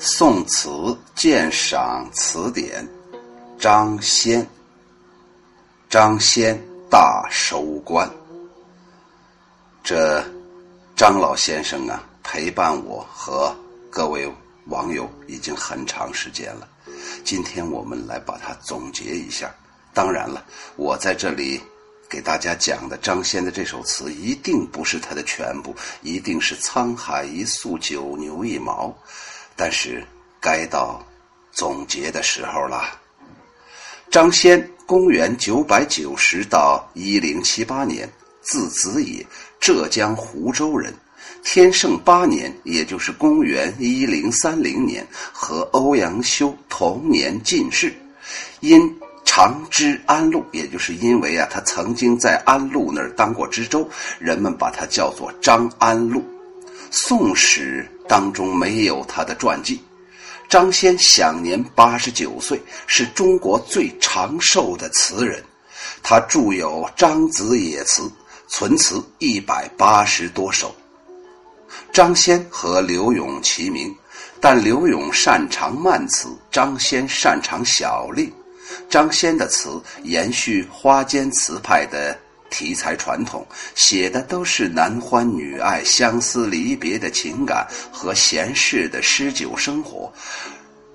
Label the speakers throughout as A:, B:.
A: 宋词鉴赏词典，张先。张先大收官。这张老先生啊，陪伴我和各位网友已经很长时间了。今天我们来把它总结一下。当然了，我在这里给大家讲的张先的这首词，一定不是他的全部，一定是沧海一粟，九牛一毛。但是该到总结的时候了。张先，公元九百九十到一零七八年，字子野，浙江湖州人。天圣八年，也就是公元一零三零年，和欧阳修同年进士。因长知安陆，也就是因为啊，他曾经在安陆那儿当过知州，人们把他叫做张安陆。宋史当中没有他的传记。张先享年八十九岁，是中国最长寿的词人。他著有《张子野词》，存词一百八十多首。张先和柳永齐名，但柳永擅长慢词，张先擅长小令。张先的词延续花间词派的。题材传统，写的都是男欢女爱、相思离别的情感和闲适的诗酒生活，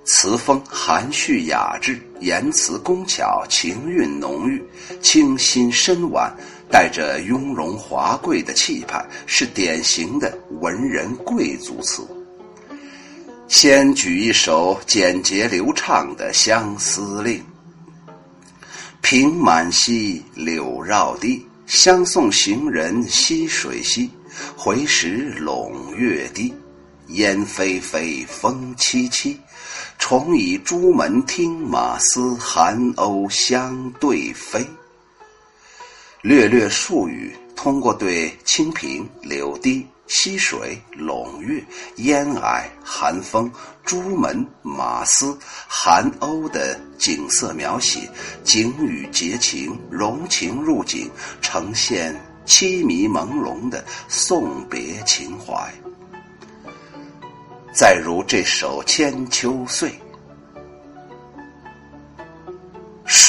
A: 词风含蓄雅致，言辞工巧，情韵浓郁，清新深婉，带着雍容华贵的气派，是典型的文人贵族词。先举一首简洁流畅的《相思令》。平满溪，柳绕堤，相送行人溪水西。回时陇月低，烟霏霏，风凄凄。重倚朱门听马嘶，寒鸥相对飞。略略数语，通过对清平、柳堤。溪水、陇月、烟霭、寒风、朱门、马嘶、寒鸥的景色描写，景语结情，融情入景，呈现凄迷朦胧的送别情怀。再如这首《千秋岁》。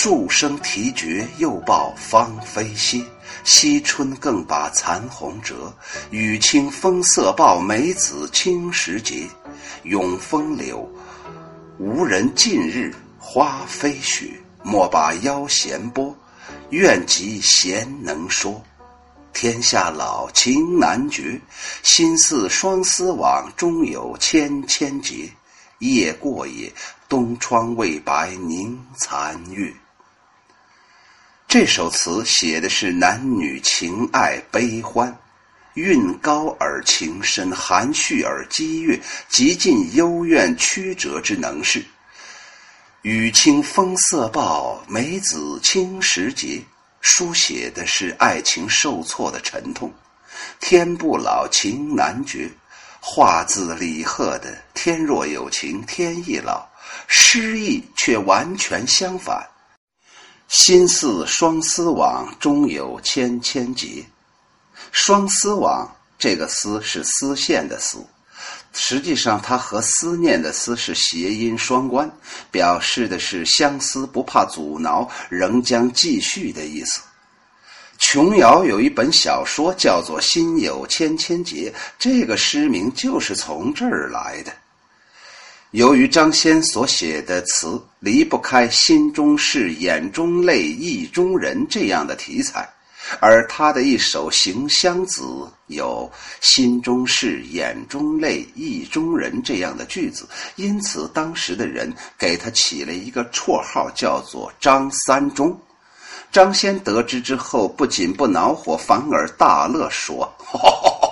A: 数声啼绝，又报芳菲歇。惜春更把残红折。雨清风色报，梅子青时节。永风柳，无人近日花飞雪。莫把腰闲拨，愿及闲能说。天下老，情难绝。心似双丝网，终有千千结。夜过也，东窗未白凝残月。这首词写的是男女情爱悲欢，韵高而情深，含蓄而激越，极尽幽怨曲折之能事。雨清风色暴，梅子青时节，书写的是爱情受挫的沉痛。天不老，情难绝，画字李贺的“天若有情天亦老”，诗意却完全相反。心似双丝网，中有千千结。双丝网这个“丝”是丝线的“丝”，实际上它和思念的“思”是谐音双关，表示的是相思不怕阻挠，仍将继续的意思。琼瑶有一本小说叫做《心有千千结》，这个诗名就是从这儿来的。由于张先所写的词离不开“心中事，眼中泪，意中人”这样的题材，而他的一首《行香子》有“心中事，眼中泪，意中人”这样的句子，因此当时的人给他起了一个绰号，叫做“张三中”。张先得知之后，不仅不恼火，反而大乐，说。哈哈哈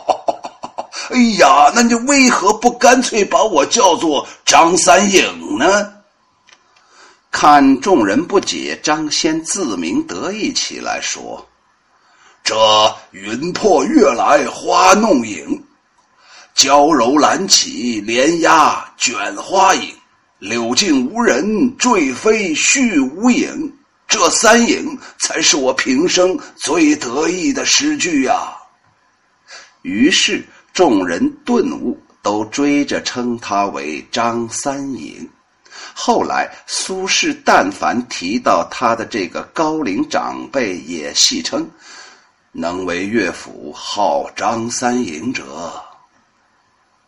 A: 哎呀，那你为何不干脆把我叫做张三影呢？看众人不解，张先自鸣得意起来，说：“这云破月来花弄影，娇柔兰起莲压卷花影，柳静无人坠飞絮无影。这三影才是我平生最得意的诗句呀。”于是。众人顿悟，都追着称他为张三隐。后来，苏轼但凡提到他的这个高龄长辈，也戏称：“能为乐府号张三隐者。”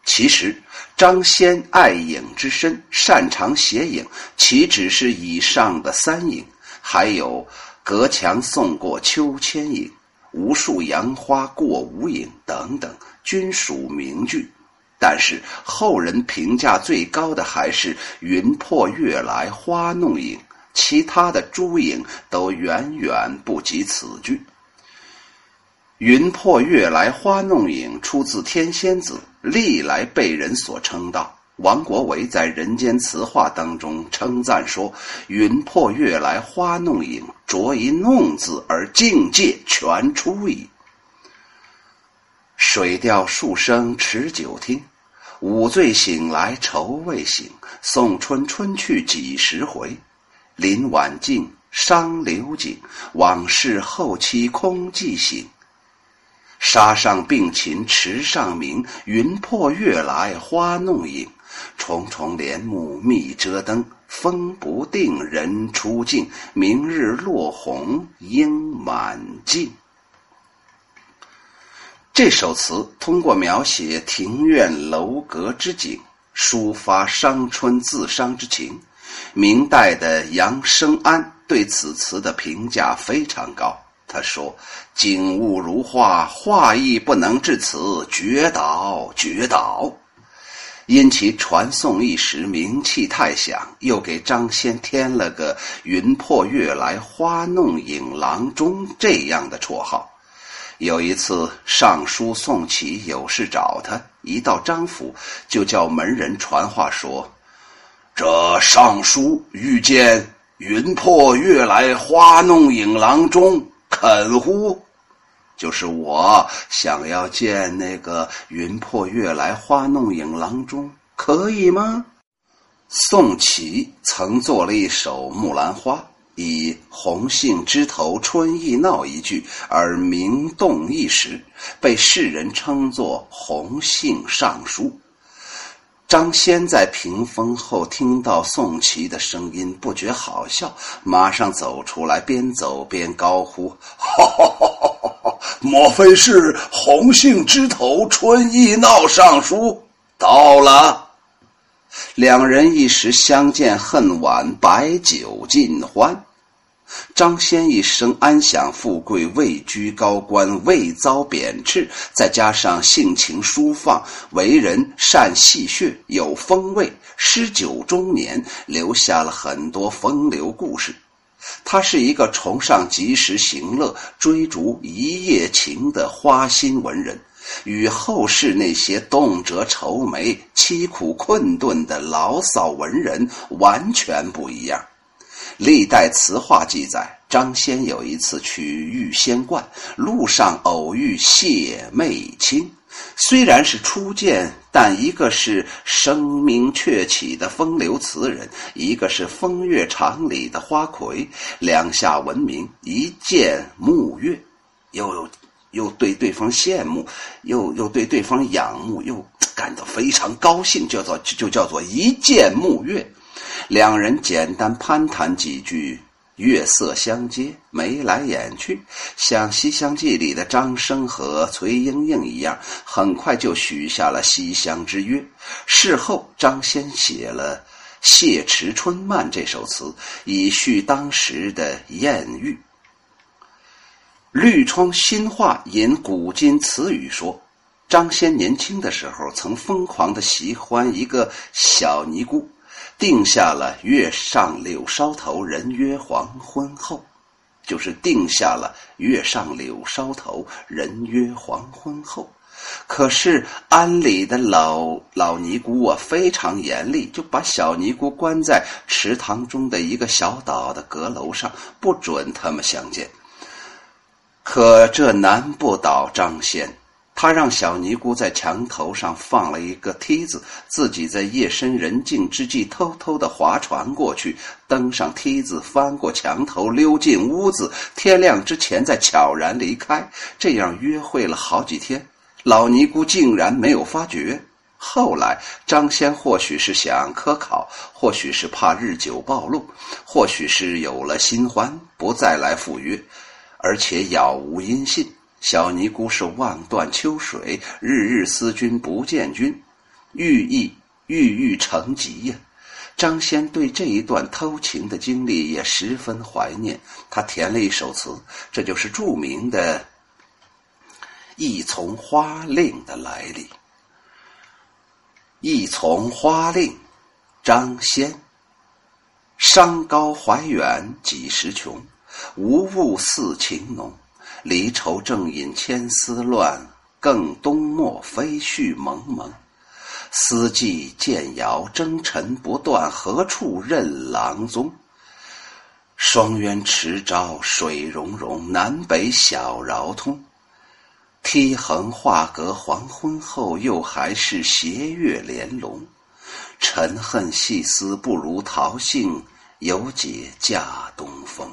A: 其实，张先爱影之深，擅长写影，岂止是以上的三影？还有“隔墙送过秋千影，无数杨花过无影”等等，均属名句。但是后人评价最高的还是“云破月来花弄影”，其他的诸影都远远不及此句。“云破月来花弄影”出自天仙子，历来被人所称道。王国维在《人间词话》当中称赞说：“云破月来花弄影，着一弄字而境界全出矣。”水调数声持酒听。午醉醒来愁未醒，送春春去几时回？林晚静，伤流景，往事后期空记醒。沙上并禽池上鸣，云破月来花弄影。重重帘幕密遮灯，风不定人初静。明日落红应满径。这首词通过描写庭院楼阁之景，抒发伤春自伤之情。明代的杨生安对此词的评价非常高，他说：“景物如画，画意不能至此，绝倒，绝倒。”因其传颂一时，名气太响，又给张先添了个“云破月来花弄影郎中”这样的绰号。有一次，尚书宋祁有事找他，一到张府，就叫门人传话说：“这尚书遇见云破月来花弄影郎中，肯乎？就是我想要见那个云破月来花弄影郎中，可以吗？”宋祁曾做了一首《木兰花》。以“红杏枝头春意闹”一句而名动一时，被世人称作“红杏尚书”。张先在屏风后听到宋琦的声音，不觉好笑，马上走出来，边走边高呼：“哈哈哈哈！莫非是‘红杏枝头春意闹’尚书到了？”两人一时相见恨晚，白酒尽欢。张先一生安享富贵，位居高官，未遭贬斥，再加上性情舒放，为人善戏谑，有风味，诗酒中年，留下了很多风流故事。他是一个崇尚及时行乐、追逐一夜情的花心文人。与后世那些动辄愁眉、凄苦困顿的牢骚文人完全不一样。历代词话记载，张先有一次去玉仙观，路上偶遇谢媚卿。虽然是初见，但一个是声名鹊起的风流词人，一个是风月场里的花魁，两下闻名，一见慕悦，又。又对对方羡慕，又又对对方仰慕，又感到非常高兴，叫做就叫做一见慕悦。两人简单攀谈几句，月色相接，眉来眼去，像《西厢记》里的张生和崔莺莺一样，很快就许下了西厢之约。事后，张先写了《谢池春漫》这首词，以叙当时的艳遇。绿窗新话引古今词语说，张先年轻的时候曾疯狂的喜欢一个小尼姑，定下了“月上柳梢头，人约黄昏后”，就是定下了“月上柳梢头，人约黄昏后”。可是庵里的老老尼姑啊非常严厉，就把小尼姑关在池塘中的一个小岛的阁楼上，不准他们相见。可这难不倒张先，他让小尼姑在墙头上放了一个梯子，自己在夜深人静之际偷偷的划船过去，登上梯子，翻过墙头，溜进屋子，天亮之前再悄然离开。这样约会了好几天，老尼姑竟然没有发觉。后来张先或许是想科考，或许是怕日久暴露，或许是有了新欢，不再来赴约，而且杳无音信。小尼姑是望断秋水，日日思君不见君，郁意郁郁成疾呀。张先对这一段偷情的经历也十分怀念，他填了一首词，这就是著名的《一丛花令》的来历。一丛花令，张先。山高怀远几时穷？无物似情浓。离愁正引千丝乱，更冬末飞絮蒙蒙。思寄渐遥征尘不断，何处任郎踪？双鸢迟朝水溶溶，南北小饶通。梯横画阁黄昏后，又还是斜月连笼。沉恨细思不如桃杏，犹解嫁东风。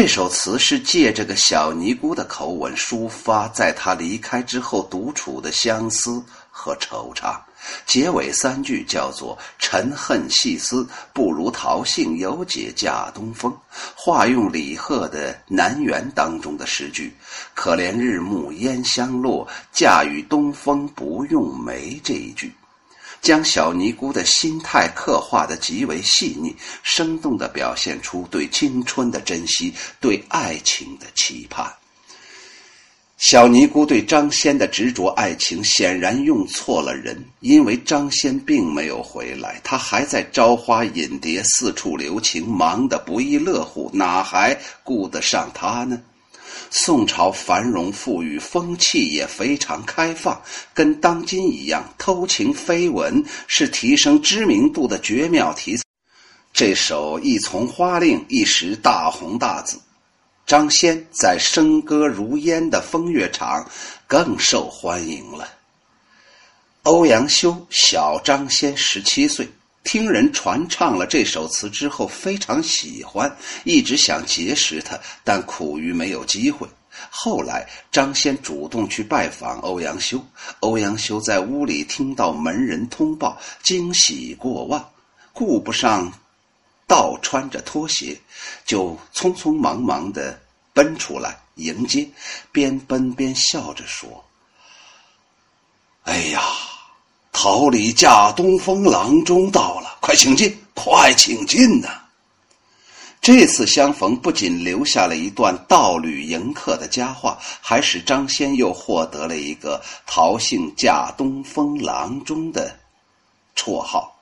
A: 这首词是借这个小尼姑的口吻抒发在她离开之后独处的相思和惆怅。结尾三句叫做“沉恨细思不如桃杏，犹解嫁东风”，化用李贺的《南园》当中的诗句：“可怜日暮烟香落，嫁与东风不用梅”这一句。将小尼姑的心态刻画的极为细腻，生动地表现出对青春的珍惜，对爱情的期盼。小尼姑对张先的执着爱情，显然用错了人，因为张先并没有回来，他还在朝花引蝶，四处留情，忙得不亦乐乎，哪还顾得上他呢？宋朝繁荣富裕，风气也非常开放，跟当今一样，偷情绯闻是提升知名度的绝妙题材。这首《一丛花令》一时大红大紫，张先在笙歌如烟的风月场更受欢迎了。欧阳修小张先十七岁。听人传唱了这首词之后，非常喜欢，一直想结识他，但苦于没有机会。后来张先主动去拜访欧阳修，欧阳修在屋里听到门人通报，惊喜过望，顾不上倒穿着拖鞋，就匆匆忙忙的奔出来迎接，边奔边笑着说：“哎呀！”桃李嫁东风郎中到，快请进，快请进呐！这次相逢不仅留下了一段道侣迎客的佳话，还使张先又获得了一个“桃杏嫁东风郎中”的绰号。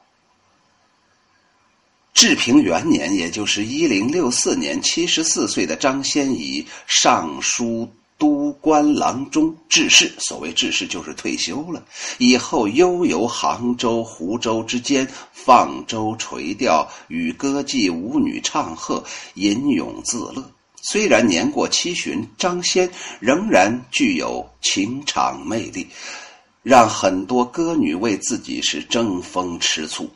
A: 治平元年，也就是一零六四年，七十四岁的张先以尚书。都官郎中致仕，所谓致仕就是退休了。以后悠游杭州、湖州之间，放舟垂钓，与歌妓舞女唱和，吟咏自乐。虽然年过七旬，张先仍然具有情场魅力，让很多歌女为自己是争风吃醋。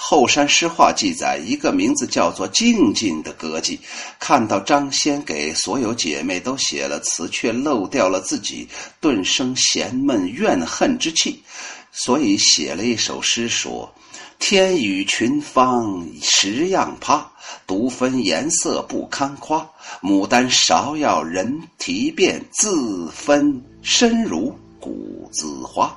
A: 后山诗话记载，一个名字叫做静静的歌妓，看到张先给所有姐妹都写了词，却漏掉了自己，顿生嫌闷怨恨之气，所以写了一首诗说：“天与群芳十样趴，独分颜色不堪夸。牡丹芍药人啼遍，自分身如谷子花。”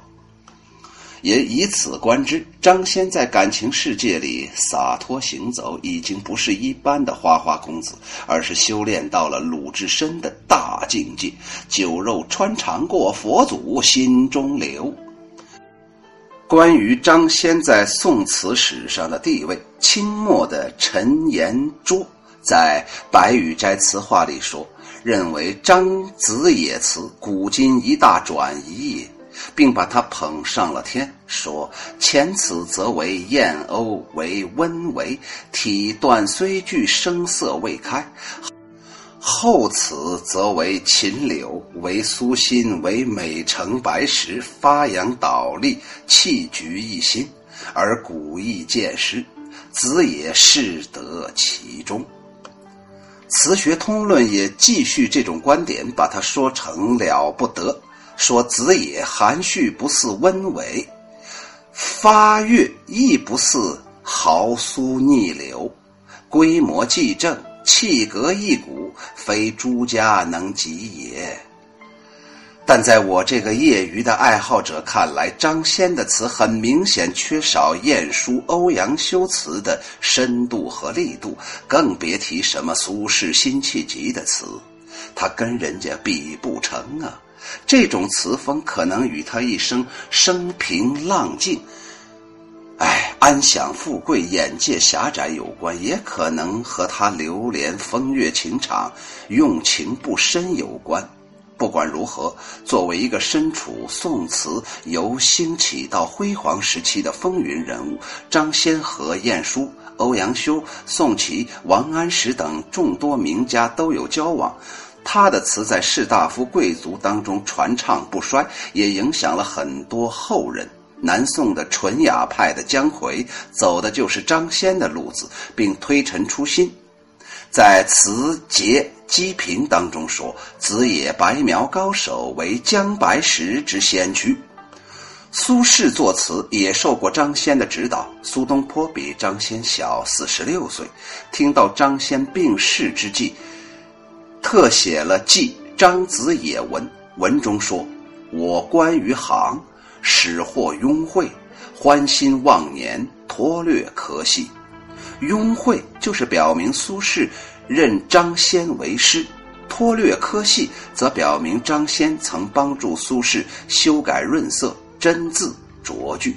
A: 也以此观之，张先在感情世界里洒脱行走，已经不是一般的花花公子，而是修炼到了鲁智深的大境界。酒肉穿肠过，佛祖心中留。关于张先在宋词史上的地位，清末的陈延灼在《白羽斋词话》里说，认为张子野词古今一大转移也。并把他捧上了天，说：“前此则为燕鸥，为温为体断虽具，声色未开；后此则为秦柳，为苏辛，为美城白石，发扬倒立，气局一心，而古意渐失，子也适得其中。”《词学通论》也继续这种观点，把它说成了不得。说子也含蓄不似温伟，发越亦不似豪苏逆流，规模既正，气格一古，非诸家能及也。但在我这个业余的爱好者看来，张先的词很明显缺少晏殊、欧阳修辞的深度和力度，更别提什么苏轼辛弃疾的词，他跟人家比不成啊。这种词风可能与他一生生平浪静，哎，安享富贵、眼界狭窄有关，也可能和他流连风月情场、用情不深有关。不管如何，作为一个身处宋词由兴起到辉煌时期的风云人物，张先和晏殊、欧阳修、宋祁、王安石等众多名家都有交往。他的词在士大夫贵族当中传唱不衰，也影响了很多后人。南宋的纯雅派的姜夔走的就是张先的路子，并推陈出新。在词节积评当中说：“子也白描高手，为姜白石之先驱。”苏轼作词也受过张先的指导。苏东坡比张先小四十六岁，听到张先病逝之际，特写了记张子野文。文中说：“我观于行，始获庸会，欢心忘年，脱略可惜。”庸会就是表明苏轼认张先为师，脱略科系则表明张先曾帮助苏轼修改润色、真字拙句。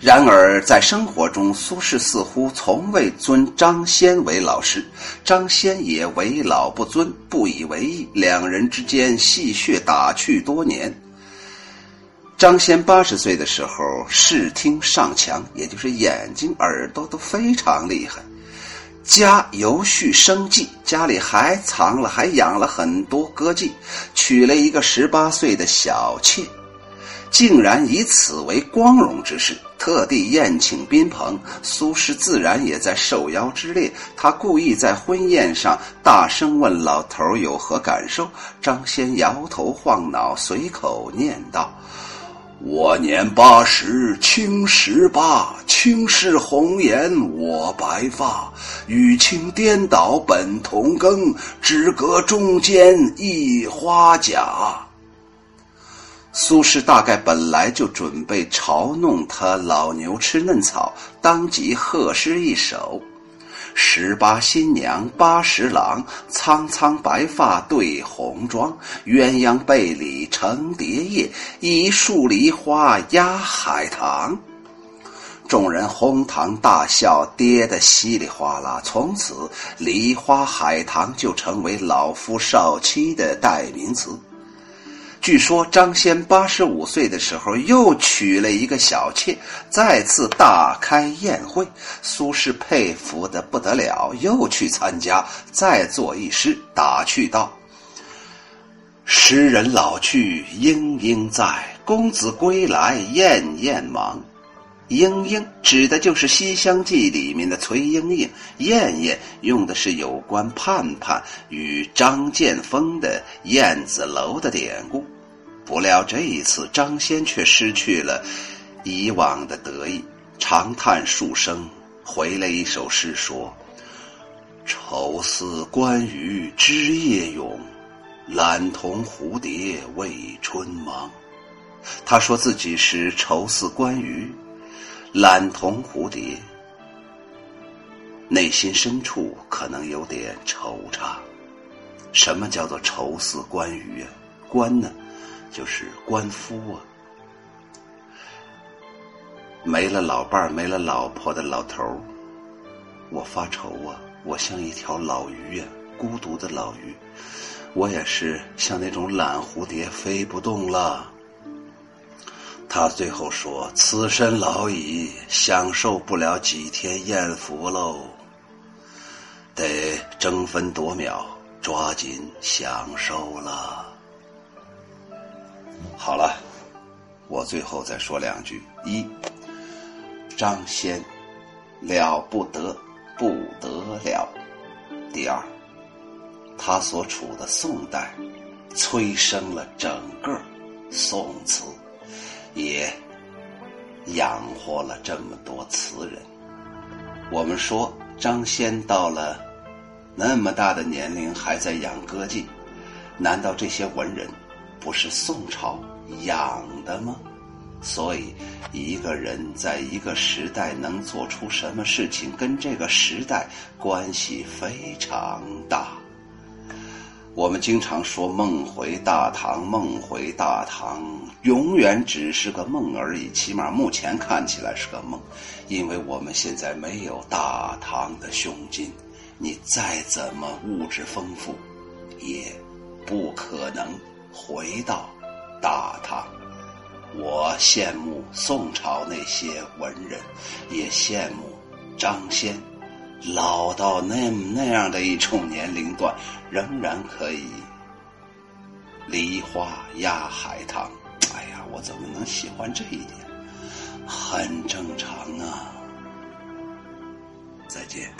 A: 然而在生活中，苏轼似乎从未尊张先为老师，张先也为老不尊，不以为意，两人之间戏谑打趣多年。张先八十岁的时候，视听上强，也就是眼睛、耳朵都非常厉害。家由续生计，家里还藏了，还养了很多歌妓，娶了一个十八岁的小妾，竟然以此为光荣之事，特地宴请宾朋。苏轼自然也在受邀之列，他故意在婚宴上大声问老头有何感受。张先摇头晃脑，随口念道。我年八十，卿十八。青是红颜，我白发，与卿颠倒本同根，只隔中间一花甲。苏轼大概本来就准备嘲弄他老牛吃嫩草，当即贺诗一首。十八新娘八十郎，苍苍白发对红妆。鸳鸯被里成蝶叶，一树梨花压海棠。众人哄堂大笑，跌得稀里哗啦。从此，梨花海棠就成为老夫少妻的代名词。据说张先八十五岁的时候又娶了一个小妾，再次大开宴会。苏轼佩服的不得了，又去参加，再作一诗，打趣道：“诗人老去莺莺在，公子归来燕燕忙。”莺莺指的就是《西厢记》里面的崔莺莺，燕燕用的是有关盼盼与张建峰的燕子楼的典故。不料这一次张先却失去了以往的得意，长叹数声，回了一首诗说：“愁思关羽枝叶勇，懒同蝴蝶为春忙。”他说自己是愁思关羽。懒同蝴蝶，内心深处可能有点惆怅。什么叫做愁思关羽啊？关呢，就是官夫啊。没了老伴儿、没了老婆的老头儿，我发愁啊！我像一条老鱼呀，孤独的老鱼。我也是像那种懒蝴蝶，飞不动了。他最后说：“此身老矣，享受不了几天艳福喽，得争分夺秒，抓紧享受了。”好了，我最后再说两句：一，张先了不得，不得了；第二，他所处的宋代催生了整个宋词，也养活了这么多词人。我们说张先到了那么大的年龄还在养歌妓，难道这些文人不是宋朝养的吗？所以，一个人在一个时代能做出什么事情，跟这个时代关系非常大。我们经常说“梦回大唐”，“梦回大唐”永远只是个梦而已，起码目前看起来是个梦，因为我们现在没有大唐的胸襟，你再怎么物质丰富，也不可能回到大唐。我羡慕宋朝那些文人，也羡慕张先，老到那那样的一处年龄段，仍然可以梨花压海棠。哎呀，我怎么能喜欢这一点？很正常啊。再见。